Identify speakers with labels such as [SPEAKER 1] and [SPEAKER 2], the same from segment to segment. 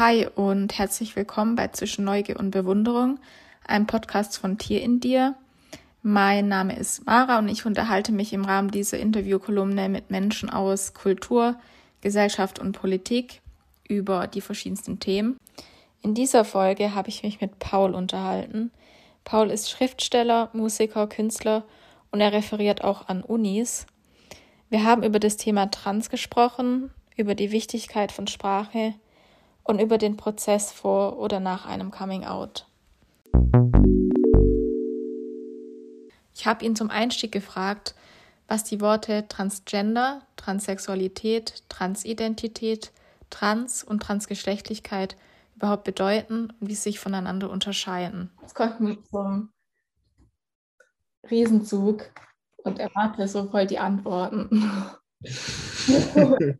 [SPEAKER 1] Hi und herzlich willkommen bei Zwischen Neugier und Bewunderung, einem Podcast von Tier in dir. Mein Name ist Mara und ich unterhalte mich im Rahmen dieser Interviewkolumne mit Menschen aus Kultur, Gesellschaft und Politik über die verschiedensten Themen. In dieser Folge habe ich mich mit Paul unterhalten. Paul ist Schriftsteller, Musiker, Künstler und er referiert auch an Unis. Wir haben über das Thema Trans gesprochen, über die Wichtigkeit von Sprache, und über den Prozess vor oder nach einem Coming Out. Ich habe ihn zum Einstieg gefragt, was die Worte Transgender, Transsexualität, Transidentität, Trans und Transgeschlechtlichkeit überhaupt bedeuten und wie sie sich voneinander unterscheiden. Jetzt kommt mit so einem Riesenzug und erwarte so voll die Antworten.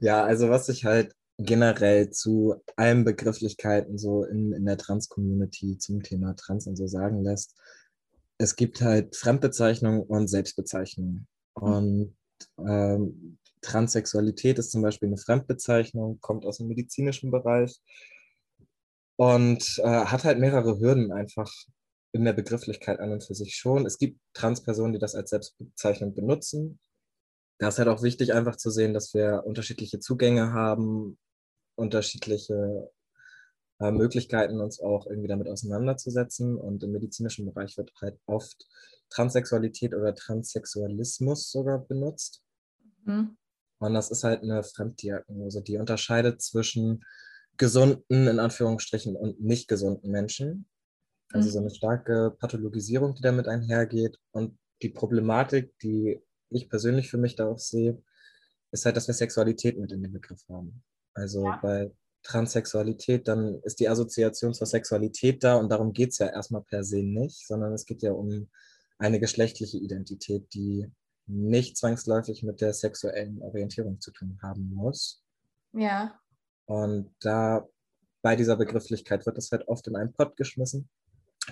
[SPEAKER 2] ja, also was ich halt generell zu allen Begrifflichkeiten so in, in der Trans-Community zum Thema Trans und so sagen lässt. Es gibt halt Fremdbezeichnung und Selbstbezeichnung. Und ähm, Transsexualität ist zum Beispiel eine Fremdbezeichnung, kommt aus dem medizinischen Bereich und äh, hat halt mehrere Hürden einfach in der Begrifflichkeit an und für sich schon. Es gibt Transpersonen, die das als Selbstbezeichnung benutzen. Da ist halt auch wichtig, einfach zu sehen, dass wir unterschiedliche Zugänge haben, unterschiedliche äh, Möglichkeiten, uns auch irgendwie damit auseinanderzusetzen. Und im medizinischen Bereich wird halt oft Transsexualität oder Transsexualismus sogar benutzt. Mhm. Und das ist halt eine Fremddiagnose, die unterscheidet zwischen gesunden, in Anführungsstrichen, und nicht gesunden Menschen. Also mhm. so eine starke Pathologisierung, die damit einhergeht. Und die Problematik, die ich persönlich für mich darauf sehe, ist halt, dass wir Sexualität mit in den Begriff haben. Also ja. bei Transsexualität, dann ist die Assoziation zur Sexualität da und darum geht es ja erstmal per se nicht, sondern es geht ja um eine geschlechtliche Identität, die nicht zwangsläufig mit der sexuellen Orientierung zu tun haben muss.
[SPEAKER 1] Ja.
[SPEAKER 2] Und da bei dieser Begrifflichkeit wird das halt oft in einen Pott geschmissen.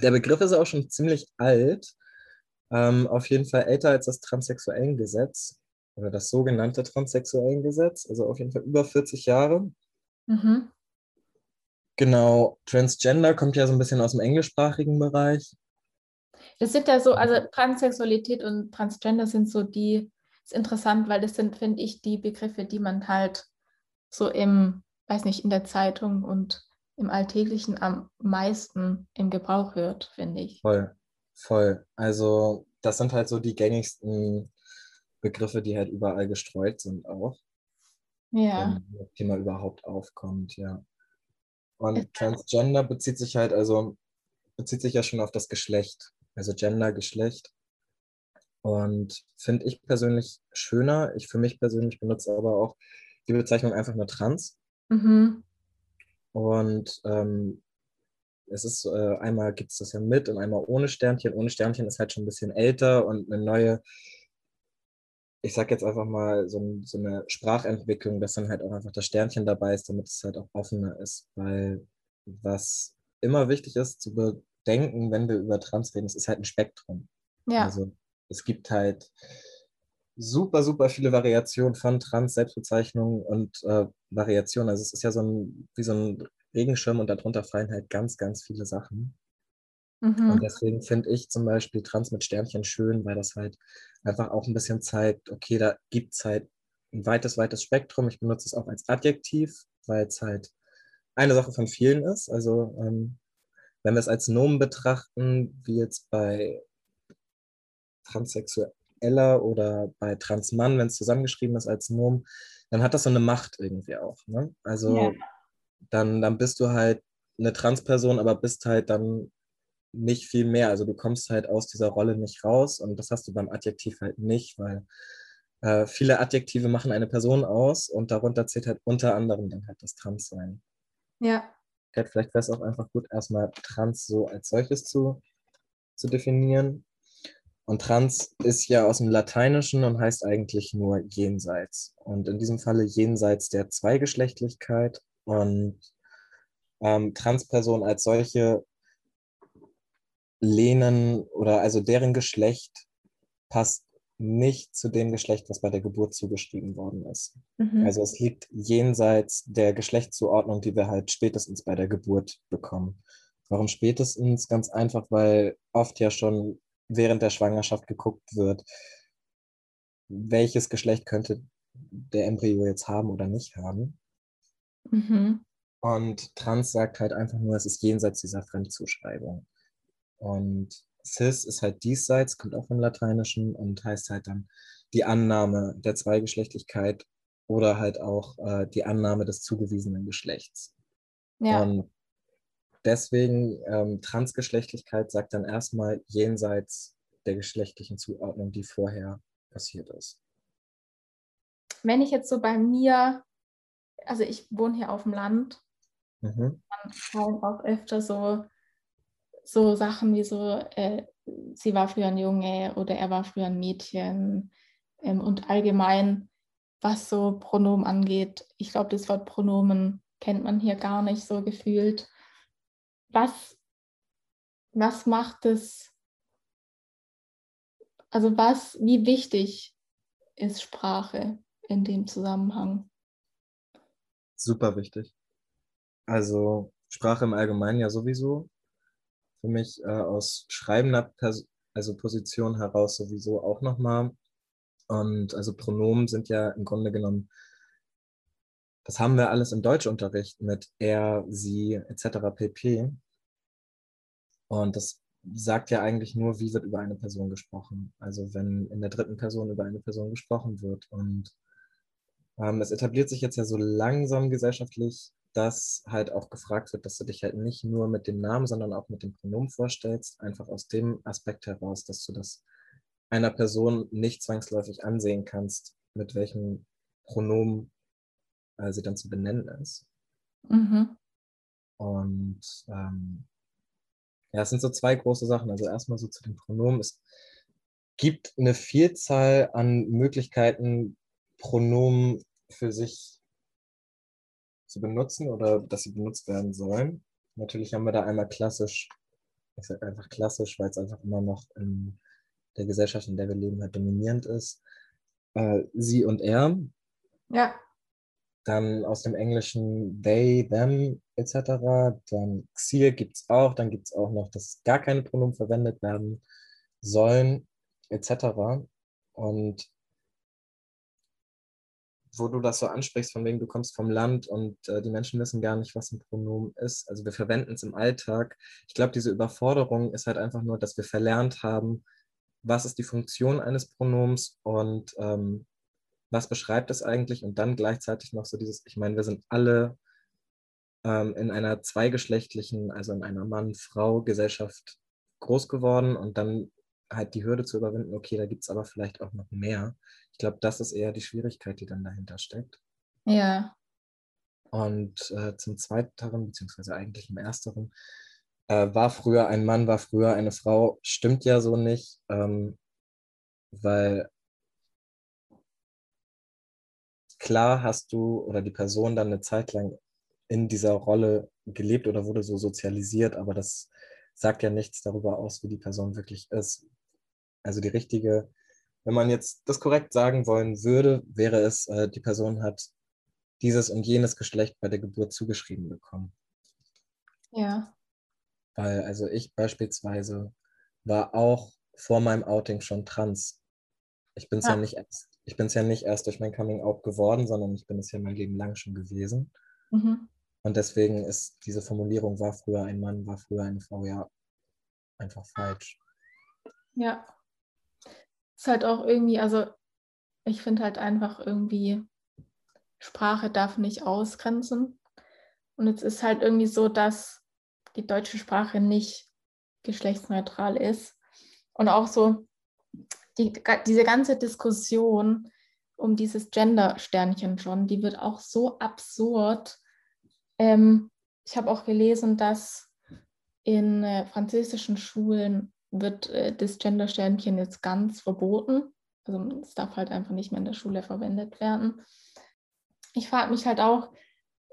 [SPEAKER 2] Der Begriff ist auch schon ziemlich alt, ähm, auf jeden Fall älter als das Transsexuellengesetz oder das sogenannte Transsexuellengesetz, also auf jeden Fall über 40 Jahre. Mhm. Genau, Transgender kommt ja so ein bisschen aus dem englischsprachigen Bereich.
[SPEAKER 1] Das sind ja so, also Transsexualität und Transgender sind so die, ist interessant, weil das sind, finde ich, die Begriffe, die man halt so im, weiß nicht, in der Zeitung und im Alltäglichen am meisten im Gebrauch hört, finde ich.
[SPEAKER 2] Voll, voll. Also das sind halt so die gängigsten Begriffe, die halt überall gestreut sind auch.
[SPEAKER 1] Ja.
[SPEAKER 2] Wenn das Thema überhaupt aufkommt, ja. Und Transgender bezieht sich halt, also bezieht sich ja schon auf das Geschlecht, also Gender, Geschlecht. Und finde ich persönlich schöner. Ich für mich persönlich benutze aber auch die Bezeichnung einfach nur trans. Mhm. Und ähm, es ist äh, einmal gibt es das ja mit und einmal ohne Sternchen. Ohne Sternchen ist halt schon ein bisschen älter und eine neue ich sag jetzt einfach mal, so, so, eine Sprachentwicklung, dass dann halt auch einfach das Sternchen dabei ist, damit es halt auch offener ist. Weil was immer wichtig ist zu bedenken, wenn wir über Trans reden, es ist halt ein Spektrum.
[SPEAKER 1] Ja.
[SPEAKER 2] Also es gibt halt super, super viele Variationen von Trans-Selbstbezeichnungen und äh, Variationen. Also es ist ja so ein, wie so ein Regenschirm und darunter fallen halt ganz, ganz viele Sachen. Mhm. Und deswegen finde ich zum Beispiel Trans mit Sternchen schön, weil das halt einfach auch ein bisschen zeigt, okay, da gibt es halt ein weites, weites Spektrum. Ich benutze es auch als Adjektiv, weil es halt eine Sache von vielen ist. Also ähm, wenn wir es als Nomen betrachten, wie jetzt bei Transsexueller oder bei Transmann, wenn es zusammengeschrieben ist als Nomen, dann hat das so eine Macht irgendwie auch. Ne? Also ja. dann, dann bist du halt eine Transperson, aber bist halt dann nicht viel mehr. Also du kommst halt aus dieser Rolle nicht raus und das hast du beim Adjektiv halt nicht, weil äh, viele Adjektive machen eine Person aus und darunter zählt halt unter anderem dann halt das Transsein.
[SPEAKER 1] Ja.
[SPEAKER 2] Vielleicht wäre es auch einfach gut, erstmal Trans so als solches zu, zu definieren. Und Trans ist ja aus dem Lateinischen und heißt eigentlich nur jenseits. Und in diesem Falle jenseits der Zweigeschlechtlichkeit. Und ähm, Transperson als solche lehnen oder also deren Geschlecht passt nicht zu dem Geschlecht, was bei der Geburt zugeschrieben worden ist. Mhm. Also es liegt jenseits der Geschlechtszuordnung, die wir halt spätestens bei der Geburt bekommen. Warum spätestens? Ganz einfach, weil oft ja schon während der Schwangerschaft geguckt wird, welches Geschlecht könnte der Embryo jetzt haben oder nicht haben. Mhm. Und Trans sagt halt einfach nur, es ist jenseits dieser Fremdzuschreibung. Und cis ist halt diesseits, kommt auch vom Lateinischen und heißt halt dann die Annahme der Zweigeschlechtlichkeit oder halt auch äh, die Annahme des zugewiesenen Geschlechts. Ja. Und deswegen ähm, Transgeschlechtlichkeit sagt dann erstmal jenseits der geschlechtlichen Zuordnung, die vorher passiert ist.
[SPEAKER 1] Wenn ich jetzt so bei mir, also ich wohne hier auf dem Land, mhm. dann fallen auch öfter so so Sachen wie so, äh, sie war früher ein Junge oder er war früher ein Mädchen ähm, und allgemein, was so Pronomen angeht. Ich glaube, das Wort Pronomen kennt man hier gar nicht so gefühlt. Was, was macht es, also was, wie wichtig ist Sprache in dem Zusammenhang?
[SPEAKER 2] Super wichtig. Also Sprache im Allgemeinen ja sowieso, für mich äh, aus schreibender Pers also Position heraus sowieso auch nochmal. Und also Pronomen sind ja im Grunde genommen, das haben wir alles im Deutschunterricht mit er, sie etc. pp. Und das sagt ja eigentlich nur, wie wird über eine Person gesprochen. Also wenn in der dritten Person über eine Person gesprochen wird. Und ähm, es etabliert sich jetzt ja so langsam gesellschaftlich dass halt auch gefragt wird, dass du dich halt nicht nur mit dem Namen, sondern auch mit dem Pronomen vorstellst, einfach aus dem Aspekt heraus, dass du das einer Person nicht zwangsläufig ansehen kannst, mit welchem Pronomen äh, sie dann zu benennen ist. Mhm. Und ähm, ja, es sind so zwei große Sachen. Also erstmal so zu den Pronomen. Es gibt eine Vielzahl an Möglichkeiten, Pronomen für sich zu benutzen oder dass sie benutzt werden sollen. Natürlich haben wir da einmal klassisch, ich sage einfach klassisch, weil es einfach immer noch in der Gesellschaft, in der wir leben, halt dominierend ist. Äh, sie und er. Ja. Dann aus dem Englischen they, them etc. Dann Xir gibt es auch. Dann gibt es auch noch, dass gar keine Pronomen verwendet werden sollen etc. Und wo du das so ansprichst, von wegen du kommst vom Land und äh, die Menschen wissen gar nicht, was ein Pronomen ist. Also wir verwenden es im Alltag. Ich glaube, diese Überforderung ist halt einfach nur, dass wir verlernt haben, was ist die Funktion eines Pronoms und ähm, was beschreibt es eigentlich und dann gleichzeitig noch so dieses, ich meine, wir sind alle ähm, in einer zweigeschlechtlichen, also in einer Mann-Frau-Gesellschaft groß geworden und dann halt die Hürde zu überwinden, okay, da gibt es aber vielleicht auch noch mehr. Ich glaube, das ist eher die Schwierigkeit, die dann dahinter steckt. Ja. Und äh, zum Zweiteren, beziehungsweise eigentlich im Ersteren, äh, war früher ein Mann, war früher eine Frau, stimmt ja so nicht, ähm, weil klar hast du oder die Person dann eine Zeit lang in dieser Rolle gelebt oder wurde so sozialisiert, aber das sagt ja nichts darüber aus, wie die Person wirklich ist. Also die richtige, wenn man jetzt das korrekt sagen wollen würde, wäre es, äh, die Person hat dieses und jenes Geschlecht bei der Geburt zugeschrieben bekommen. Ja. Weil, also ich beispielsweise war auch vor meinem Outing schon trans. Ich bin es ja. ja nicht erst, ich bin es ja nicht erst durch mein Coming Out geworden, sondern ich bin es ja mein Leben lang schon gewesen. Mhm. Und deswegen ist diese Formulierung, war früher ein Mann, war früher eine Frau, ja, einfach falsch.
[SPEAKER 1] Ja ist halt auch irgendwie, also ich finde halt einfach irgendwie, Sprache darf nicht ausgrenzen. Und es ist halt irgendwie so, dass die deutsche Sprache nicht geschlechtsneutral ist. Und auch so die, diese ganze Diskussion um dieses Gender-Sternchen schon, die wird auch so absurd. Ähm, ich habe auch gelesen, dass in äh, französischen Schulen wird äh, das Gender-Sternchen jetzt ganz verboten. Also es darf halt einfach nicht mehr in der Schule verwendet werden. Ich frage mich halt auch,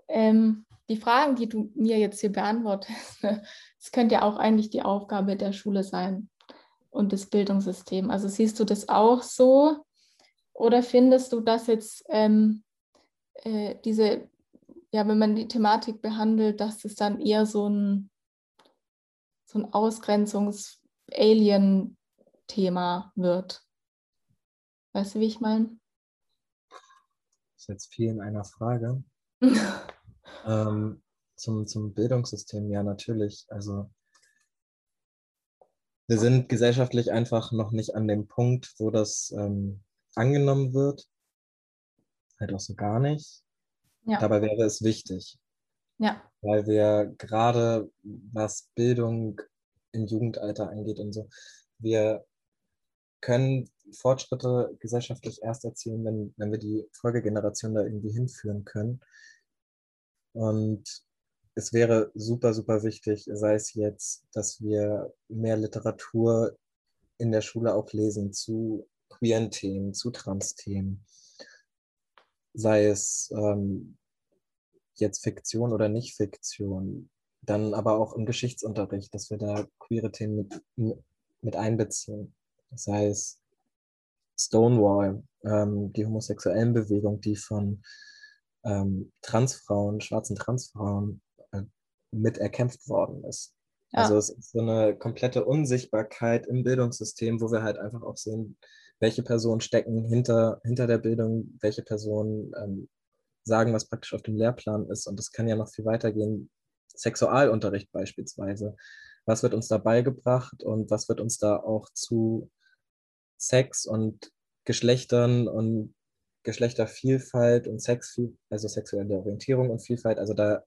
[SPEAKER 1] ähm, die Fragen, die du mir jetzt hier beantwortest, es könnte ja auch eigentlich die Aufgabe der Schule sein. und das Bildungssystem. Also siehst du das auch so oder findest du, dass jetzt ähm, äh, diese, ja, wenn man die Thematik behandelt, dass es dann eher so ein, so ein Ausgrenzungs-Alien-Thema wird? Weißt du, wie ich meine?
[SPEAKER 2] Das ist jetzt viel in einer Frage. ähm, zum, zum Bildungssystem, ja, natürlich. Also wir sind gesellschaftlich einfach noch nicht an dem Punkt, wo das ähm, angenommen wird. Halt auch so gar nicht. Ja. Dabei wäre es wichtig.
[SPEAKER 1] Ja.
[SPEAKER 2] Weil wir gerade, was Bildung im Jugendalter angeht und so, wir können Fortschritte gesellschaftlich erst erzielen, wenn, wenn wir die Folgegeneration da irgendwie hinführen können. Und es wäre super, super wichtig, sei es jetzt, dass wir mehr Literatur in der Schule auch lesen zu queeren Themen, zu Trans-Themen, sei es ähm, jetzt Fiktion oder nicht Fiktion, dann aber auch im Geschichtsunterricht, dass wir da queere Themen mit, mit einbeziehen. Sei es Stonewall, ähm, die homosexuellen Bewegung, die von ähm, Transfrauen, schwarzen Transfrauen mit erkämpft worden ist. Ja. Also es ist so eine komplette Unsichtbarkeit im Bildungssystem, wo wir halt einfach auch sehen, welche Personen stecken hinter, hinter der Bildung, welche Personen ähm, sagen, was praktisch auf dem Lehrplan ist. Und das kann ja noch viel weitergehen. Sexualunterricht beispielsweise. Was wird uns da beigebracht und was wird uns da auch zu Sex und Geschlechtern und Geschlechtervielfalt und Sex, also sexuelle Orientierung und Vielfalt. Also da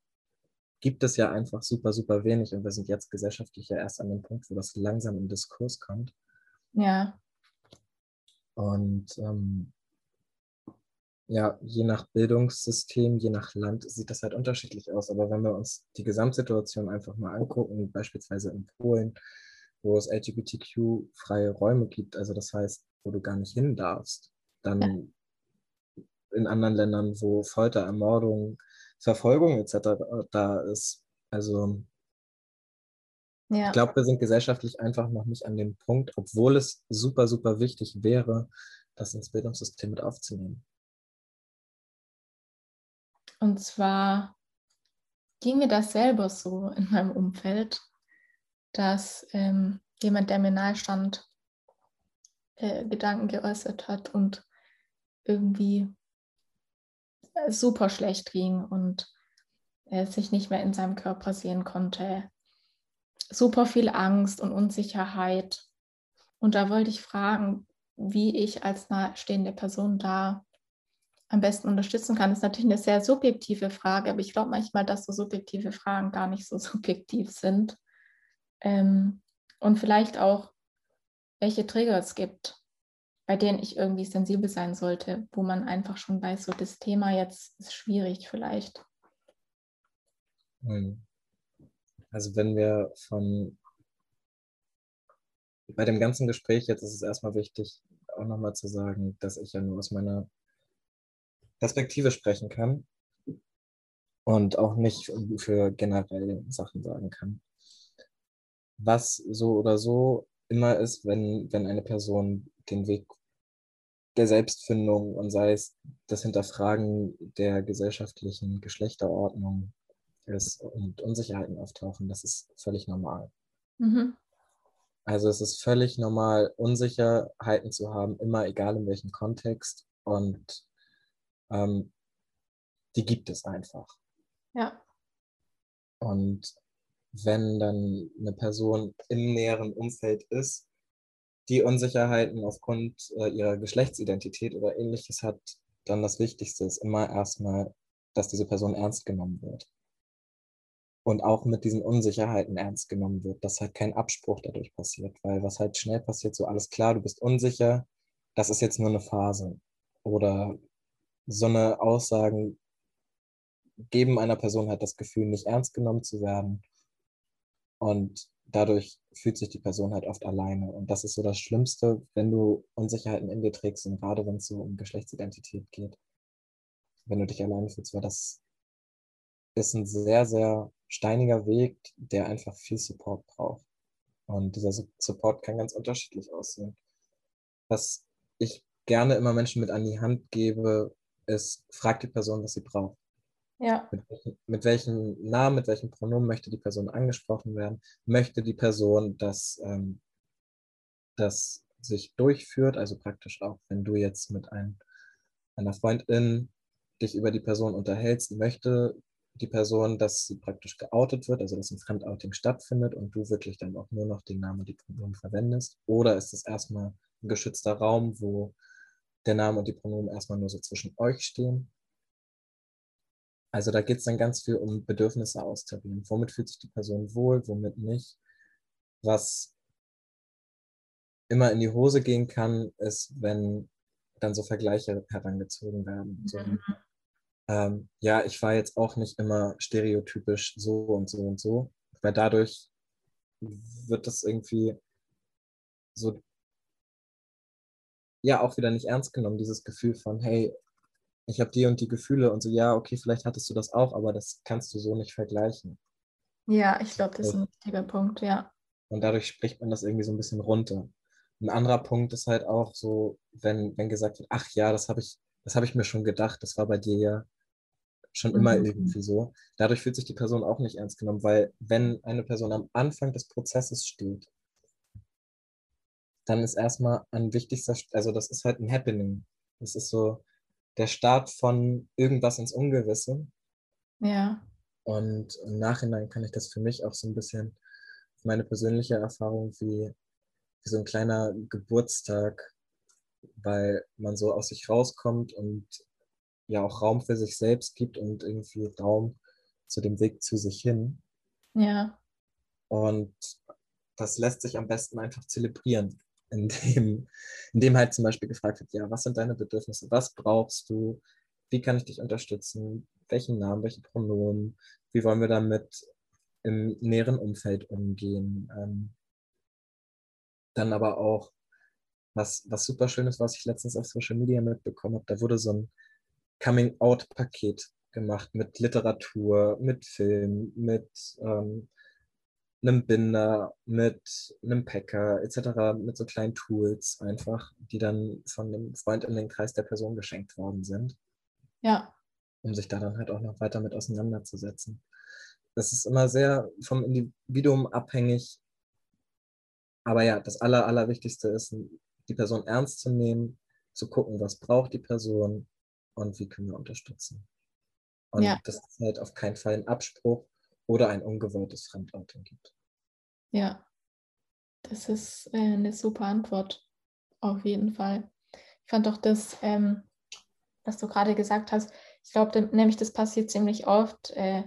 [SPEAKER 2] gibt es ja einfach super, super wenig und wir sind jetzt gesellschaftlich ja erst an dem Punkt, wo das langsam im Diskurs kommt.
[SPEAKER 1] Ja.
[SPEAKER 2] Und ähm, ja, je nach Bildungssystem, je nach Land sieht das halt unterschiedlich aus. Aber wenn wir uns die Gesamtsituation einfach mal angucken, beispielsweise in Polen, wo es LGBTQ-freie Räume gibt, also das heißt, wo du gar nicht hin darfst, dann ja. in anderen Ländern, wo Folter, Ermordung, Verfolgung etc. da ist. Also ja. ich glaube, wir sind gesellschaftlich einfach noch nicht an dem Punkt, obwohl es super, super wichtig wäre, das ins Bildungssystem mit aufzunehmen.
[SPEAKER 1] Und zwar ging mir das selber so in meinem Umfeld, dass ähm, jemand, der mir nahe stand, äh, Gedanken geäußert hat und irgendwie super schlecht ging und er sich nicht mehr in seinem Körper sehen konnte. Super viel Angst und Unsicherheit. Und da wollte ich fragen, wie ich als nahestehende Person da am besten unterstützen kann. Ist natürlich eine sehr subjektive Frage, aber ich glaube manchmal, dass so subjektive Fragen gar nicht so subjektiv sind. Ähm, und vielleicht auch, welche Trigger es gibt, bei denen ich irgendwie sensibel sein sollte, wo man einfach schon weiß, so das Thema jetzt ist schwierig vielleicht.
[SPEAKER 2] Hm. Also wenn wir von bei dem ganzen Gespräch jetzt ist es erstmal wichtig, auch nochmal zu sagen, dass ich ja nur aus meiner Perspektive sprechen kann und auch nicht für generell Sachen sagen kann. Was so oder so immer ist, wenn, wenn eine Person den Weg der Selbstfindung und sei es das Hinterfragen der gesellschaftlichen Geschlechterordnung ist und Unsicherheiten auftauchen, das ist völlig normal. Mhm. Also es ist völlig normal, Unsicherheiten zu haben, immer egal in welchem Kontext. Und ähm, die gibt es einfach.
[SPEAKER 1] Ja.
[SPEAKER 2] Und wenn dann eine Person im näheren Umfeld ist, die Unsicherheiten aufgrund äh, ihrer Geschlechtsidentität oder ähnliches hat, dann das Wichtigste ist immer erstmal, dass diese Person ernst genommen wird. Und auch mit diesen Unsicherheiten ernst genommen wird, dass halt kein Abspruch dadurch passiert. Weil was halt schnell passiert, so alles klar, du bist unsicher, das ist jetzt nur eine Phase. Oder so eine Aussagen geben einer Person halt das Gefühl, nicht ernst genommen zu werden. Und dadurch fühlt sich die Person halt oft alleine. Und das ist so das Schlimmste, wenn du Unsicherheiten in dir trägst und gerade wenn es so um Geschlechtsidentität geht. Wenn du dich alleine fühlst, weil das ist ein sehr, sehr steiniger Weg, der einfach viel Support braucht. Und dieser Support kann ganz unterschiedlich aussehen. Was ich gerne immer Menschen mit an die Hand gebe, ist, frag die Person, was sie braucht.
[SPEAKER 1] Ja.
[SPEAKER 2] Mit, mit welchem Namen, mit welchem Pronomen möchte die Person angesprochen werden? Möchte die Person, dass ähm, das sich durchführt? Also praktisch auch, wenn du jetzt mit einem, einer Freundin dich über die Person unterhältst, möchte die Person, dass sie praktisch geoutet wird, also dass ein Fremdouting stattfindet und du wirklich dann auch nur noch den Namen und die Pronomen verwendest? Oder ist es erstmal ein geschützter Raum, wo der Name und die Pronomen erstmal nur so zwischen euch stehen? Also da geht es dann ganz viel um Bedürfnisse austarieren. Womit fühlt sich die Person wohl, womit nicht? Was immer in die Hose gehen kann, ist, wenn dann so Vergleiche herangezogen werden. So, mhm. ähm, ja, ich war jetzt auch nicht immer stereotypisch so und so und so, weil dadurch wird das irgendwie so, ja, auch wieder nicht ernst genommen, dieses Gefühl von, hey, ich habe die und die Gefühle und so, ja, okay, vielleicht hattest du das auch, aber das kannst du so nicht vergleichen.
[SPEAKER 1] Ja, ich glaube, das ist ein wichtiger Punkt, ja.
[SPEAKER 2] Und dadurch spricht man das irgendwie so ein bisschen runter. Ein anderer Punkt ist halt auch so, wenn, wenn gesagt wird, ach ja, das habe ich, das habe ich mir schon gedacht, das war bei dir ja schon immer mhm. irgendwie so. Dadurch fühlt sich die Person auch nicht ernst genommen, weil wenn eine Person am Anfang des Prozesses steht, dann ist erstmal ein wichtigster, also das ist halt ein Happening. Das ist so, der Start von irgendwas ins Ungewisse.
[SPEAKER 1] Ja.
[SPEAKER 2] Und im Nachhinein kann ich das für mich auch so ein bisschen, meine persönliche Erfahrung, wie, wie so ein kleiner Geburtstag, weil man so aus sich rauskommt und ja auch Raum für sich selbst gibt und irgendwie Raum zu dem Weg zu sich hin.
[SPEAKER 1] Ja.
[SPEAKER 2] Und das lässt sich am besten einfach zelebrieren in dem, in dem halt zum Beispiel gefragt wird, ja, was sind deine Bedürfnisse, was brauchst du, wie kann ich dich unterstützen, welchen Namen, welche Pronomen, wie wollen wir damit im näheren Umfeld umgehen. Ähm, dann aber auch, was, was super schön ist, was ich letztens auf Social Media mitbekommen habe, da wurde so ein Coming-out-Paket gemacht mit Literatur, mit Film, mit ähm, einem Binder, mit einem Packer etc., mit so kleinen Tools einfach, die dann von einem Freund in den Kreis der Person geschenkt worden sind.
[SPEAKER 1] Ja.
[SPEAKER 2] Um sich da dann halt auch noch weiter mit auseinanderzusetzen. Das ist immer sehr vom Individuum abhängig. Aber ja, das Aller, Allerwichtigste ist, die Person ernst zu nehmen, zu gucken, was braucht die Person und wie können wir unterstützen. Und ja. das ist halt auf keinen Fall ein Abspruch, oder ein ungewolltes Fremdouting gibt.
[SPEAKER 1] Ja, das ist äh, eine super Antwort, auf jeden Fall. Ich fand auch das, ähm, was du gerade gesagt hast, ich glaube nämlich, das passiert ziemlich oft, äh,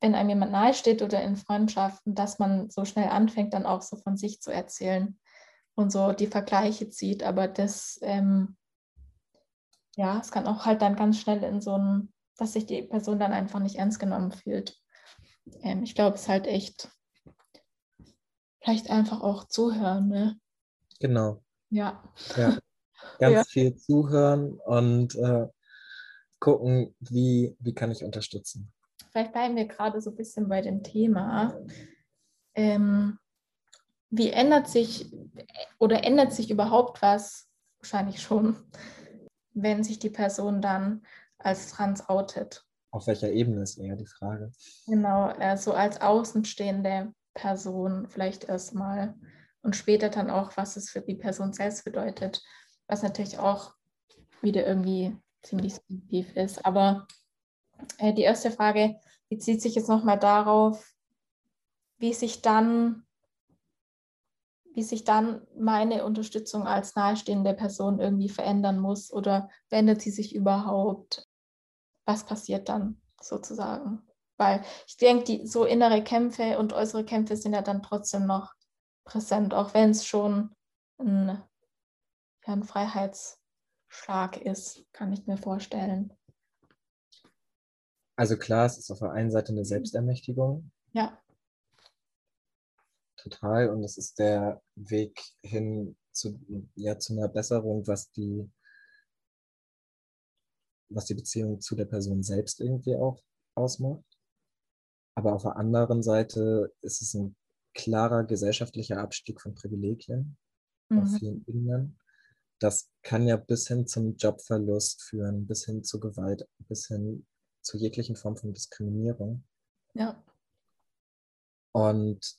[SPEAKER 1] wenn einem jemand nahe steht oder in Freundschaften, dass man so schnell anfängt, dann auch so von sich zu erzählen und so die Vergleiche zieht. Aber das, ähm, ja, es kann auch halt dann ganz schnell in so ein, dass sich die Person dann einfach nicht ernst genommen fühlt ähm, ich glaube, es ist halt echt vielleicht einfach auch zuhören, ne?
[SPEAKER 2] Genau.
[SPEAKER 1] Ja.
[SPEAKER 2] ja. Ganz ja. viel zuhören und äh, gucken, wie, wie kann ich unterstützen.
[SPEAKER 1] Vielleicht bleiben wir gerade so ein bisschen bei dem Thema. Ähm, wie ändert sich oder ändert sich überhaupt was? Wahrscheinlich schon, wenn sich die Person dann als trans outet.
[SPEAKER 2] Auf welcher Ebene ist eher die Frage?
[SPEAKER 1] Genau, so also als außenstehende Person vielleicht erstmal und später dann auch, was es für die Person selbst bedeutet, was natürlich auch wieder irgendwie ziemlich subjektiv ist. Aber äh, die erste Frage bezieht sich jetzt nochmal darauf, wie sich dann wie sich dann meine Unterstützung als nahestehende Person irgendwie verändern muss oder verändert sie sich überhaupt? Was passiert dann sozusagen. Weil ich denke, die so innere Kämpfe und äußere Kämpfe sind ja dann trotzdem noch präsent, auch wenn es schon ein, ja, ein Freiheitsschlag ist, kann ich mir vorstellen.
[SPEAKER 2] Also klar, es ist auf der einen Seite eine Selbstermächtigung.
[SPEAKER 1] Ja.
[SPEAKER 2] Total. Und es ist der Weg hin zu, ja, zu einer Besserung, was die was die Beziehung zu der Person selbst irgendwie auch ausmacht. Aber auf der anderen Seite ist es ein klarer gesellschaftlicher Abstieg von Privilegien mhm. auf vielen Ebenen. Das kann ja bis hin zum Jobverlust führen, bis hin zu Gewalt, bis hin zu jeglichen Formen von Diskriminierung.
[SPEAKER 1] Ja.
[SPEAKER 2] Und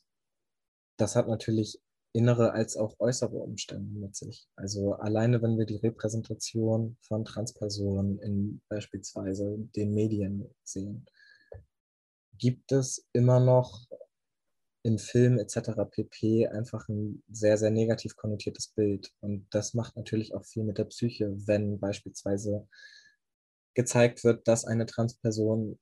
[SPEAKER 2] das hat natürlich innere als auch äußere Umstände mit sich. Also alleine, wenn wir die Repräsentation von Transpersonen in beispielsweise den Medien sehen, gibt es immer noch in Filmen etc. pp. einfach ein sehr, sehr negativ konnotiertes Bild. Und das macht natürlich auch viel mit der Psyche, wenn beispielsweise gezeigt wird, dass eine Transperson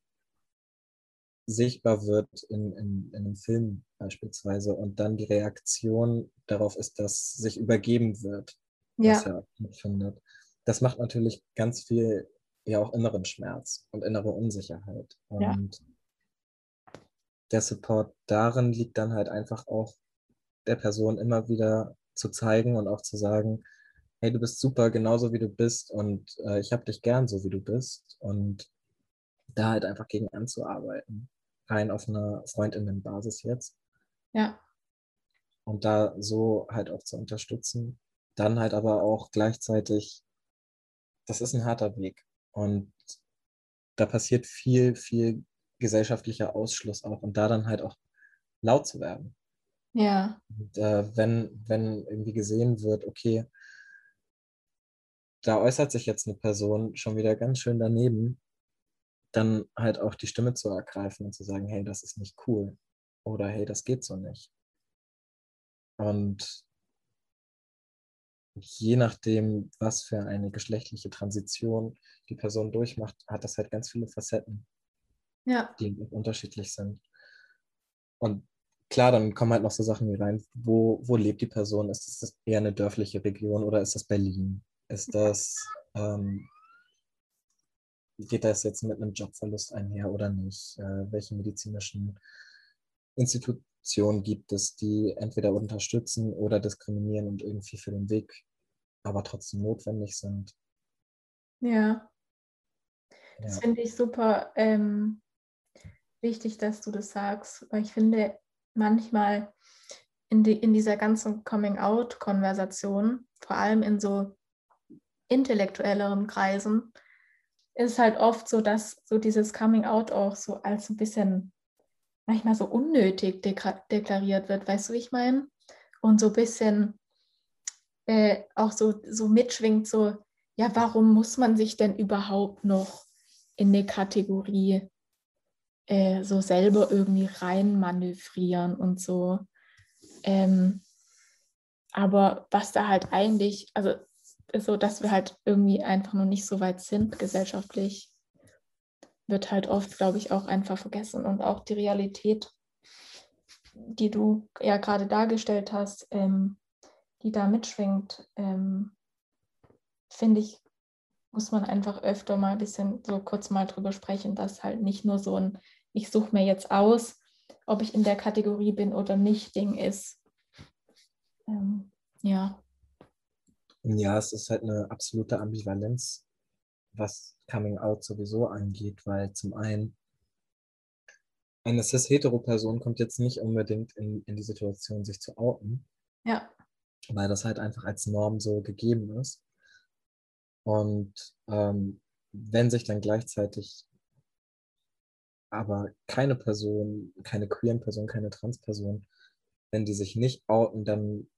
[SPEAKER 2] sichtbar wird in, in, in einem Film beispielsweise und dann die Reaktion darauf ist, dass sich übergeben wird,
[SPEAKER 1] ja.
[SPEAKER 2] was ja findet. Das macht natürlich ganz viel ja auch inneren Schmerz und innere Unsicherheit. Und ja. der Support darin liegt dann halt einfach auch der Person immer wieder zu zeigen und auch zu sagen, hey, du bist super, genauso wie du bist und äh, ich habe dich gern, so wie du bist und da halt einfach gegen anzuarbeiten rein auf einer Freundinnenbasis jetzt.
[SPEAKER 1] Ja.
[SPEAKER 2] Und da so halt auch zu unterstützen. Dann halt aber auch gleichzeitig, das ist ein harter Weg. Und da passiert viel, viel gesellschaftlicher Ausschluss auch. Und da dann halt auch laut zu werden.
[SPEAKER 1] Ja.
[SPEAKER 2] Und, äh, wenn, wenn irgendwie gesehen wird, okay, da äußert sich jetzt eine Person schon wieder ganz schön daneben, dann halt auch die Stimme zu ergreifen und zu sagen, hey, das ist nicht cool oder hey, das geht so nicht. Und je nachdem, was für eine geschlechtliche Transition die Person durchmacht, hat das halt ganz viele Facetten,
[SPEAKER 1] ja.
[SPEAKER 2] die unterschiedlich sind. Und klar, dann kommen halt noch so Sachen wie rein, wo, wo lebt die Person? Ist das eher eine dörfliche Region oder ist das Berlin? Ist das ähm, geht das jetzt mit einem Jobverlust einher oder nicht? Äh, welche medizinischen Institutionen gibt es, die entweder unterstützen oder diskriminieren und irgendwie für den Weg aber trotzdem notwendig sind?
[SPEAKER 1] Ja. Das ja. finde ich super ähm, wichtig, dass du das sagst, weil ich finde, manchmal in, die, in dieser ganzen Coming-out-Konversation, vor allem in so intellektuelleren Kreisen, ist halt oft so, dass so dieses Coming Out auch so als ein bisschen manchmal so unnötig deklariert wird, weißt du, wie ich meine? Und so ein bisschen äh, auch so, so mitschwingt, so, ja, warum muss man sich denn überhaupt noch in eine Kategorie äh, so selber irgendwie reinmanövrieren und so. Ähm, aber was da halt eigentlich, also so, dass wir halt irgendwie einfach noch nicht so weit sind gesellschaftlich, wird halt oft, glaube ich, auch einfach vergessen. Und auch die Realität, die du ja gerade dargestellt hast, ähm, die da mitschwingt, ähm, finde ich, muss man einfach öfter mal ein bisschen so kurz mal drüber sprechen, dass halt nicht nur so ein, ich suche mir jetzt aus, ob ich in der Kategorie bin oder nicht, Ding ist. Ähm, ja.
[SPEAKER 2] Ja, es ist halt eine absolute Ambivalenz, was Coming Out sowieso angeht, weil zum einen eine cis-hetero-Person kommt jetzt nicht unbedingt in, in die Situation, sich zu outen.
[SPEAKER 1] Ja.
[SPEAKER 2] Weil das halt einfach als Norm so gegeben ist. Und ähm, wenn sich dann gleichzeitig aber keine Person, keine queeren Person, keine Transperson, wenn die sich nicht outen, dann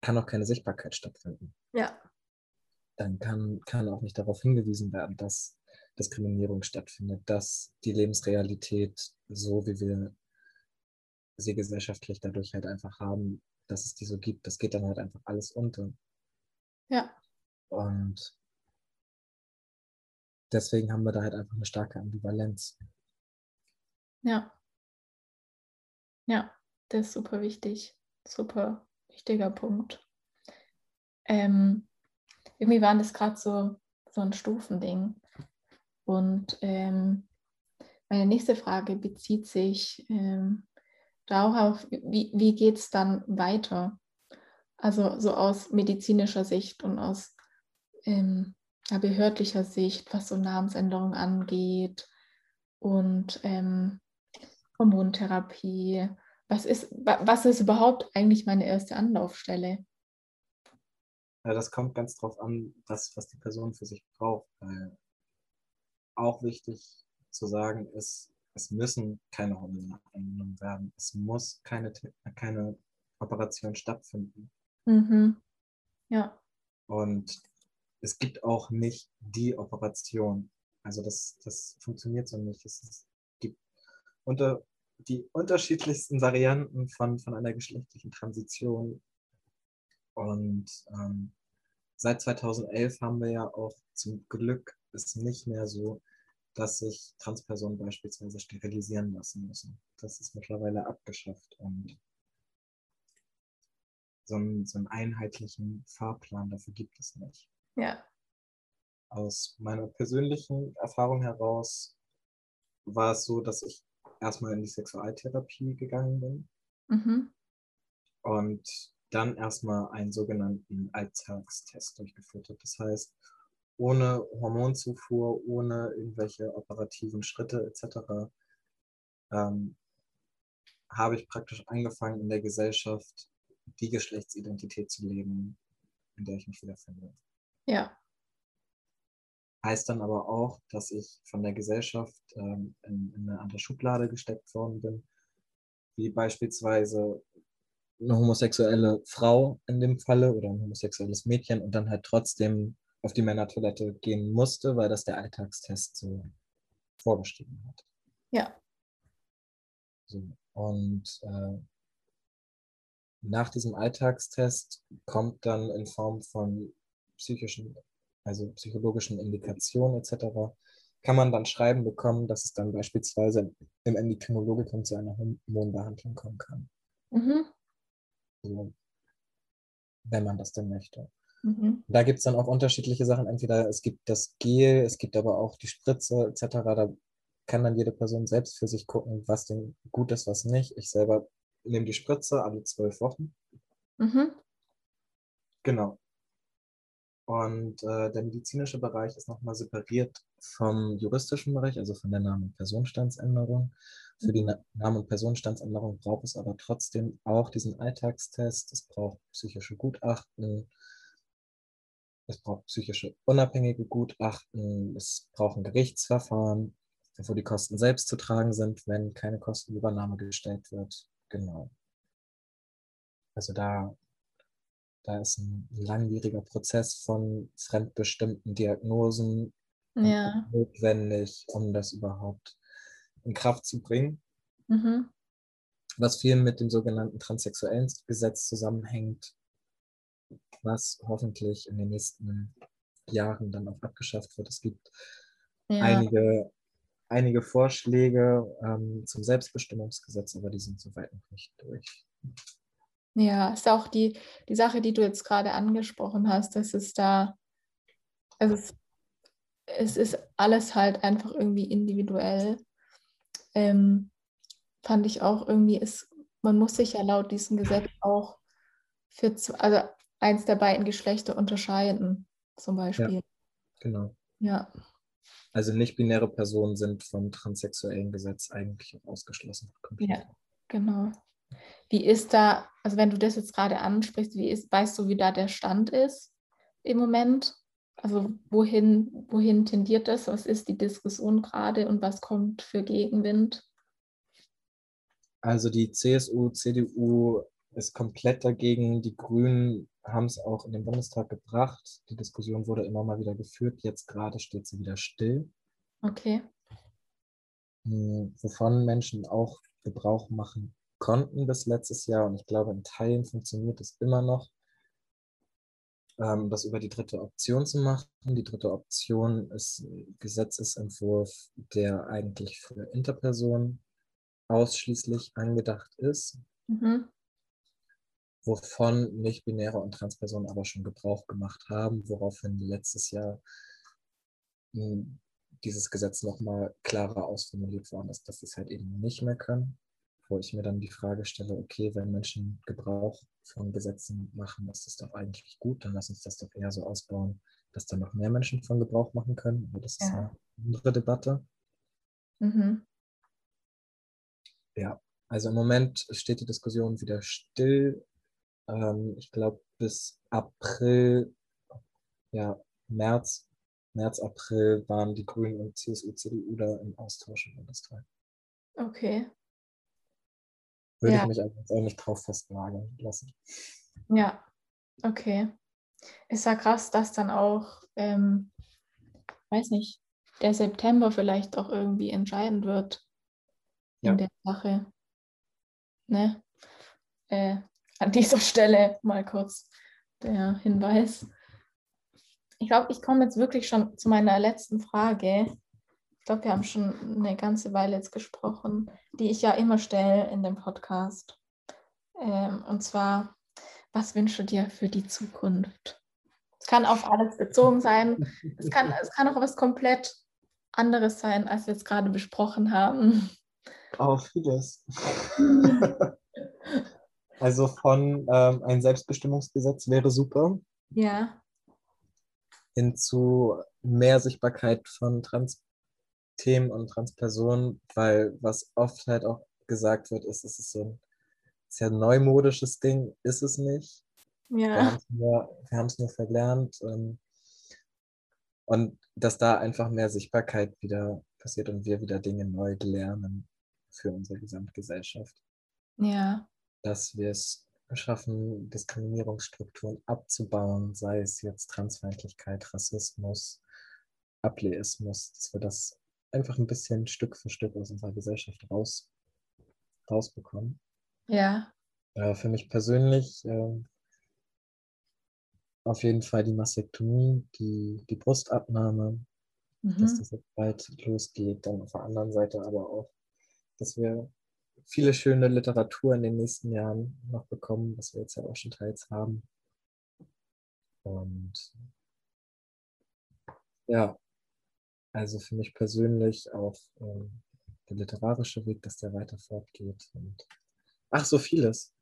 [SPEAKER 2] kann auch keine Sichtbarkeit stattfinden.
[SPEAKER 1] Ja.
[SPEAKER 2] Dann kann, kann auch nicht darauf hingewiesen werden, dass Diskriminierung stattfindet, dass die Lebensrealität, so wie wir sie gesellschaftlich dadurch halt einfach haben, dass es die so gibt, das geht dann halt einfach alles unter.
[SPEAKER 1] Ja.
[SPEAKER 2] Und deswegen haben wir da halt einfach eine starke Ambivalenz.
[SPEAKER 1] Ja. Ja, das ist super wichtig. Super wichtiger Punkt. Ähm, irgendwie waren das gerade so, so ein Stufending. Und ähm, meine nächste Frage bezieht sich ähm, darauf, wie, wie geht es dann weiter? Also so aus medizinischer Sicht und aus ähm, behördlicher Sicht, was so Namensänderungen angeht. Und ähm, Hormontherapie. Was ist, was ist überhaupt eigentlich meine erste Anlaufstelle?
[SPEAKER 2] Ja, das kommt ganz drauf an, das, was die Person für sich braucht. Weil auch wichtig zu sagen ist, es müssen keine Hormone eingenommen werden. Es muss keine, keine Operation stattfinden.
[SPEAKER 1] Mhm. Ja.
[SPEAKER 2] Und es gibt auch nicht die Operation. Also das, das funktioniert so nicht. Es gibt unter die unterschiedlichsten Varianten von, von einer geschlechtlichen Transition. Und ähm, seit 2011 haben wir ja auch zum Glück es nicht mehr so, dass sich Transpersonen beispielsweise sterilisieren lassen müssen. Das ist mittlerweile abgeschafft und so einen, so einen einheitlichen Fahrplan dafür gibt es nicht.
[SPEAKER 1] Ja.
[SPEAKER 2] Aus meiner persönlichen Erfahrung heraus war es so, dass ich erstmal in die Sexualtherapie gegangen bin
[SPEAKER 1] mhm.
[SPEAKER 2] und dann erstmal einen sogenannten Alltagstest durchgeführt habe. Das heißt, ohne Hormonzufuhr, ohne irgendwelche operativen Schritte etc., ähm, habe ich praktisch angefangen, in der Gesellschaft die Geschlechtsidentität zu leben, in der ich mich wiederfinde.
[SPEAKER 1] Ja.
[SPEAKER 2] Heißt dann aber auch, dass ich von der Gesellschaft ähm, in, in, eine andere Schublade gesteckt worden bin, wie beispielsweise eine homosexuelle Frau in dem Falle oder ein homosexuelles Mädchen und dann halt trotzdem auf die Männertoilette gehen musste, weil das der Alltagstest so vorgeschrieben hat.
[SPEAKER 1] Ja.
[SPEAKER 2] So. Und äh, nach diesem Alltagstest kommt dann in Form von psychischen, also psychologischen Indikationen etc., kann man dann schreiben bekommen, dass es dann beispielsweise im Endokrinologikum zu einer Hormonbehandlung kommen kann.
[SPEAKER 1] Mhm.
[SPEAKER 2] So, wenn man das denn möchte.
[SPEAKER 1] Mhm.
[SPEAKER 2] Da gibt es dann auch unterschiedliche Sachen. Entweder es gibt das Gel, es gibt aber auch die Spritze etc. Da kann dann jede Person selbst für sich gucken, was denn gut ist, was nicht. Ich selber nehme die Spritze alle zwölf Wochen.
[SPEAKER 1] Mhm.
[SPEAKER 2] Genau. Und äh, der medizinische Bereich ist nochmal separiert vom juristischen Bereich, also von der Namen- und Personenstandsänderung. Für die Na Namen- und Personenstandsänderung braucht es aber trotzdem auch diesen Alltagstest. Es braucht psychische Gutachten, es braucht psychische unabhängige Gutachten, es braucht ein Gerichtsverfahren, wo die Kosten selbst zu tragen sind, wenn keine Kostenübernahme gestellt wird. Genau. Also da, da ist ein langwieriger Prozess von fremdbestimmten Diagnosen
[SPEAKER 1] ja.
[SPEAKER 2] notwendig, um das überhaupt in Kraft zu bringen.
[SPEAKER 1] Mhm.
[SPEAKER 2] Was viel mit dem sogenannten transsexuellen Gesetz zusammenhängt, was hoffentlich in den nächsten Jahren dann auch abgeschafft wird. Es gibt ja. einige, einige Vorschläge ähm, zum Selbstbestimmungsgesetz, aber die sind soweit noch nicht durch.
[SPEAKER 1] Ja, ist auch die, die Sache, die du jetzt gerade angesprochen hast, dass es da, also es, es ist alles halt einfach irgendwie individuell. Ähm, fand ich auch irgendwie, ist, man muss sich ja laut diesem Gesetz auch für, also eins der beiden Geschlechter unterscheiden, zum Beispiel.
[SPEAKER 2] Ja, genau.
[SPEAKER 1] Ja.
[SPEAKER 2] Also nicht-binäre Personen sind vom transsexuellen Gesetz eigentlich auch ausgeschlossen.
[SPEAKER 1] Ja, genau. Wie ist da, also wenn du das jetzt gerade ansprichst, wie ist, weißt du, wie da der Stand ist im Moment? Also wohin, wohin tendiert das? Was ist die Diskussion gerade und was kommt für Gegenwind?
[SPEAKER 2] Also die CSU, CDU ist komplett dagegen. Die Grünen haben es auch in den Bundestag gebracht. Die Diskussion wurde immer mal wieder geführt. Jetzt gerade steht sie wieder still.
[SPEAKER 1] Okay.
[SPEAKER 2] Hm, wovon Menschen auch Gebrauch machen konnten bis letztes Jahr. Und ich glaube, in Teilen funktioniert es immer noch, ähm, das über die dritte Option zu machen. Die dritte Option ist ein Gesetzesentwurf, der eigentlich für Interpersonen ausschließlich angedacht ist.
[SPEAKER 1] Mhm
[SPEAKER 2] wovon nicht-binäre und Transpersonen aber schon Gebrauch gemacht haben, woraufhin letztes Jahr hm, dieses Gesetz nochmal klarer ausformuliert worden ist, dass sie es halt eben nicht mehr können. Wo ich mir dann die Frage stelle, okay, wenn Menschen Gebrauch von Gesetzen machen, ist das doch eigentlich gut, dann lass uns das doch eher so ausbauen, dass dann noch mehr Menschen von Gebrauch machen können. Aber das ist ja. eine andere Debatte.
[SPEAKER 1] Mhm.
[SPEAKER 2] Ja, also im Moment steht die Diskussion wieder still. Ähm, ich glaube, bis April, ja, März, März, April waren die Grünen und CSU, CDU da im Austausch im Bundestag.
[SPEAKER 1] Okay.
[SPEAKER 2] Würde ja. ich mich jetzt auch nicht drauf festnageln lassen.
[SPEAKER 1] Ja, okay. Ist ja krass, dass dann auch, ähm, weiß nicht, der September vielleicht auch irgendwie entscheidend wird in ja. der Sache. Ne? Äh, an dieser Stelle mal kurz der Hinweis. Ich glaube, ich komme jetzt wirklich schon zu meiner letzten Frage. Ich glaube, wir haben schon eine ganze Weile jetzt gesprochen, die ich ja immer stelle in dem Podcast. Ähm, und zwar, was wünschst du dir für die Zukunft? Es kann auf alles bezogen sein. Es kann, es kann auch was komplett anderes sein, als wir jetzt gerade besprochen haben.
[SPEAKER 2] Auch vieles. also von ähm, ein Selbstbestimmungsgesetz wäre super.
[SPEAKER 1] Ja.
[SPEAKER 2] Hin zu mehr Sichtbarkeit von Trans-Themen und Transpersonen, weil was oft halt auch gesagt wird, ist, es ist so ein sehr neumodisches Ding, ist es nicht.
[SPEAKER 1] Ja.
[SPEAKER 2] Wir haben es nur, nur verlernt. Ähm, und dass da einfach mehr Sichtbarkeit wieder passiert und wir wieder Dinge neu lernen für unsere Gesamtgesellschaft.
[SPEAKER 1] Ja.
[SPEAKER 2] Dass wir es schaffen, Diskriminierungsstrukturen abzubauen, sei es jetzt Transfeindlichkeit, Rassismus, Ableismus, dass wir das einfach ein bisschen Stück für Stück aus unserer Gesellschaft raus, rausbekommen.
[SPEAKER 1] Ja.
[SPEAKER 2] Äh, für mich persönlich äh, auf jeden Fall die Mastektomie, die, die Brustabnahme, mhm. dass das jetzt bald losgeht. Dann auf der anderen Seite aber auch, dass wir viele schöne Literatur in den nächsten Jahren noch bekommen, was wir jetzt ja auch schon teils haben. Und ja, also für mich persönlich auch ähm, der literarische Weg, dass der weiter fortgeht. Und ach, so vieles.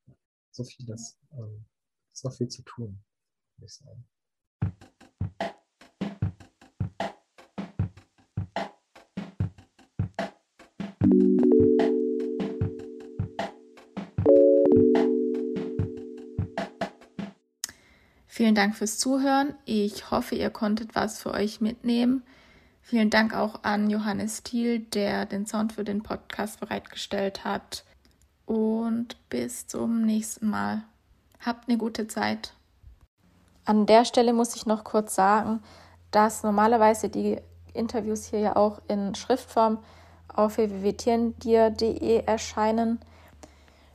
[SPEAKER 2] So vieles. Ähm, ist noch viel zu tun würde ich sagen.
[SPEAKER 1] Vielen Dank fürs Zuhören. Ich hoffe, ihr konntet was für euch mitnehmen. Vielen Dank auch an Johannes Thiel, der den Sound für den Podcast bereitgestellt hat. Und bis zum nächsten Mal. Habt eine gute Zeit. An der Stelle muss ich noch kurz sagen, dass normalerweise die Interviews hier ja auch in Schriftform auf www.tierendir.de erscheinen.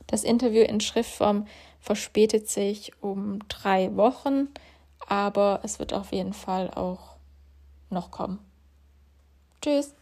[SPEAKER 1] Das Interview in Schriftform verspätet sich um drei Wochen, aber es wird auf jeden Fall auch noch kommen. Tschüss.